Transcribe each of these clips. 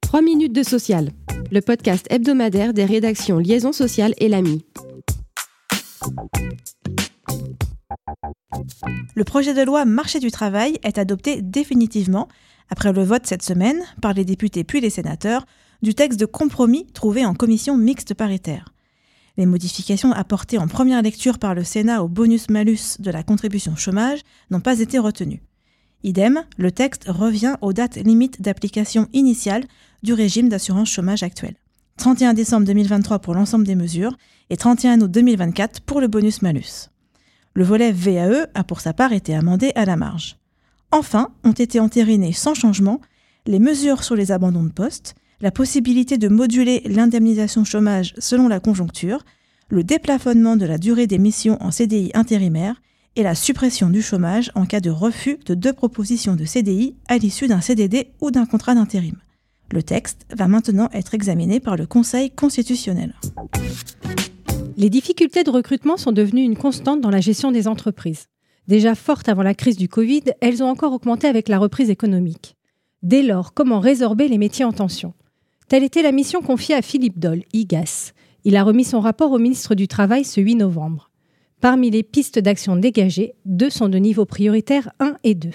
3 minutes de social, le podcast hebdomadaire des rédactions Liaison sociale et l'AMI. Le projet de loi Marché du travail est adopté définitivement, après le vote cette semaine, par les députés puis les sénateurs, du texte de compromis trouvé en commission mixte paritaire. Les modifications apportées en première lecture par le Sénat au bonus-malus de la contribution chômage n'ont pas été retenues. Idem, le texte revient aux dates limites d'application initiale du régime d'assurance chômage actuel. 31 décembre 2023 pour l'ensemble des mesures et 31 août 2024 pour le bonus-malus. Le volet VAE a pour sa part été amendé à la marge. Enfin, ont été entérinées sans changement les mesures sur les abandons de poste, la possibilité de moduler l'indemnisation chômage selon la conjoncture, le déplafonnement de la durée des missions en CDI intérimaire et la suppression du chômage en cas de refus de deux propositions de CDI à l'issue d'un CDD ou d'un contrat d'intérim. Le texte va maintenant être examiné par le Conseil constitutionnel. Les difficultés de recrutement sont devenues une constante dans la gestion des entreprises. Déjà fortes avant la crise du Covid, elles ont encore augmenté avec la reprise économique. Dès lors, comment résorber les métiers en tension? Telle était la mission confiée à Philippe Doll, IGAS. Il a remis son rapport au ministre du Travail ce 8 novembre. Parmi les pistes d'action dégagées, deux sont de niveau prioritaire 1 et 2.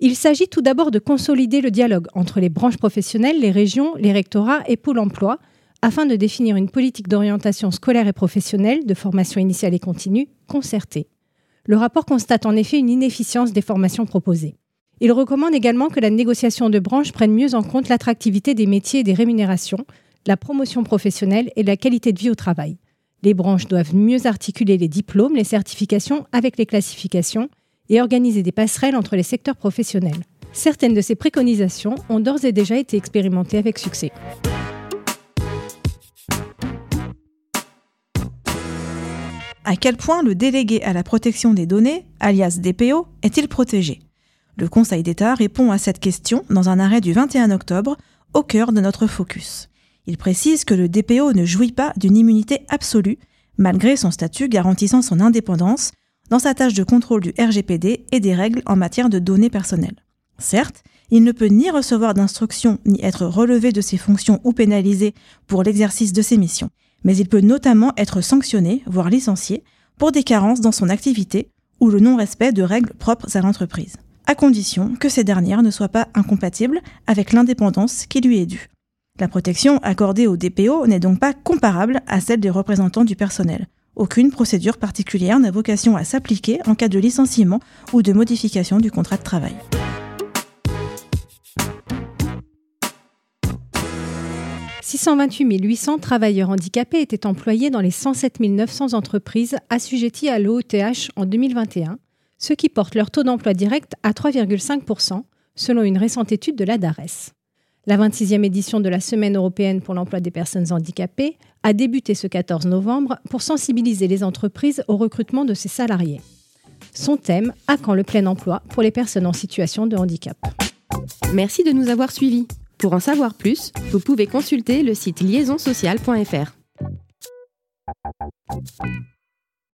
Il s'agit tout d'abord de consolider le dialogue entre les branches professionnelles, les régions, les rectorats et Pôle emploi, afin de définir une politique d'orientation scolaire et professionnelle, de formation initiale et continue, concertée. Le rapport constate en effet une inefficience des formations proposées. Il recommande également que la négociation de branche prenne mieux en compte l'attractivité des métiers et des rémunérations, la promotion professionnelle et la qualité de vie au travail. Les branches doivent mieux articuler les diplômes, les certifications avec les classifications et organiser des passerelles entre les secteurs professionnels. Certaines de ces préconisations ont d'ores et déjà été expérimentées avec succès. À quel point le délégué à la protection des données, alias DPO, est-il protégé? Le Conseil d'État répond à cette question dans un arrêt du 21 octobre, au cœur de notre focus. Il précise que le DPO ne jouit pas d'une immunité absolue, malgré son statut garantissant son indépendance dans sa tâche de contrôle du RGPD et des règles en matière de données personnelles. Certes, il ne peut ni recevoir d'instructions ni être relevé de ses fonctions ou pénalisé pour l'exercice de ses missions, mais il peut notamment être sanctionné, voire licencié, pour des carences dans son activité ou le non-respect de règles propres à l'entreprise, à condition que ces dernières ne soient pas incompatibles avec l'indépendance qui lui est due. La protection accordée au DPO n'est donc pas comparable à celle des représentants du personnel, aucune procédure particulière n'a vocation à s'appliquer en cas de licenciement ou de modification du contrat de travail. « 628 800 travailleurs handicapés étaient employés dans les 107 900 entreprises assujetties à l'OETH en 2021, ce qui porte leur taux d'emploi direct à 3,5% selon une récente étude de la DARES. La 26e édition de la Semaine européenne pour l'emploi des personnes handicapées a débuté ce 14 novembre pour sensibiliser les entreprises au recrutement de ses salariés. Son thème À quand le plein emploi pour les personnes en situation de handicap? Merci de nous avoir suivis. Pour en savoir plus, vous pouvez consulter le site liaisonsocial.fr.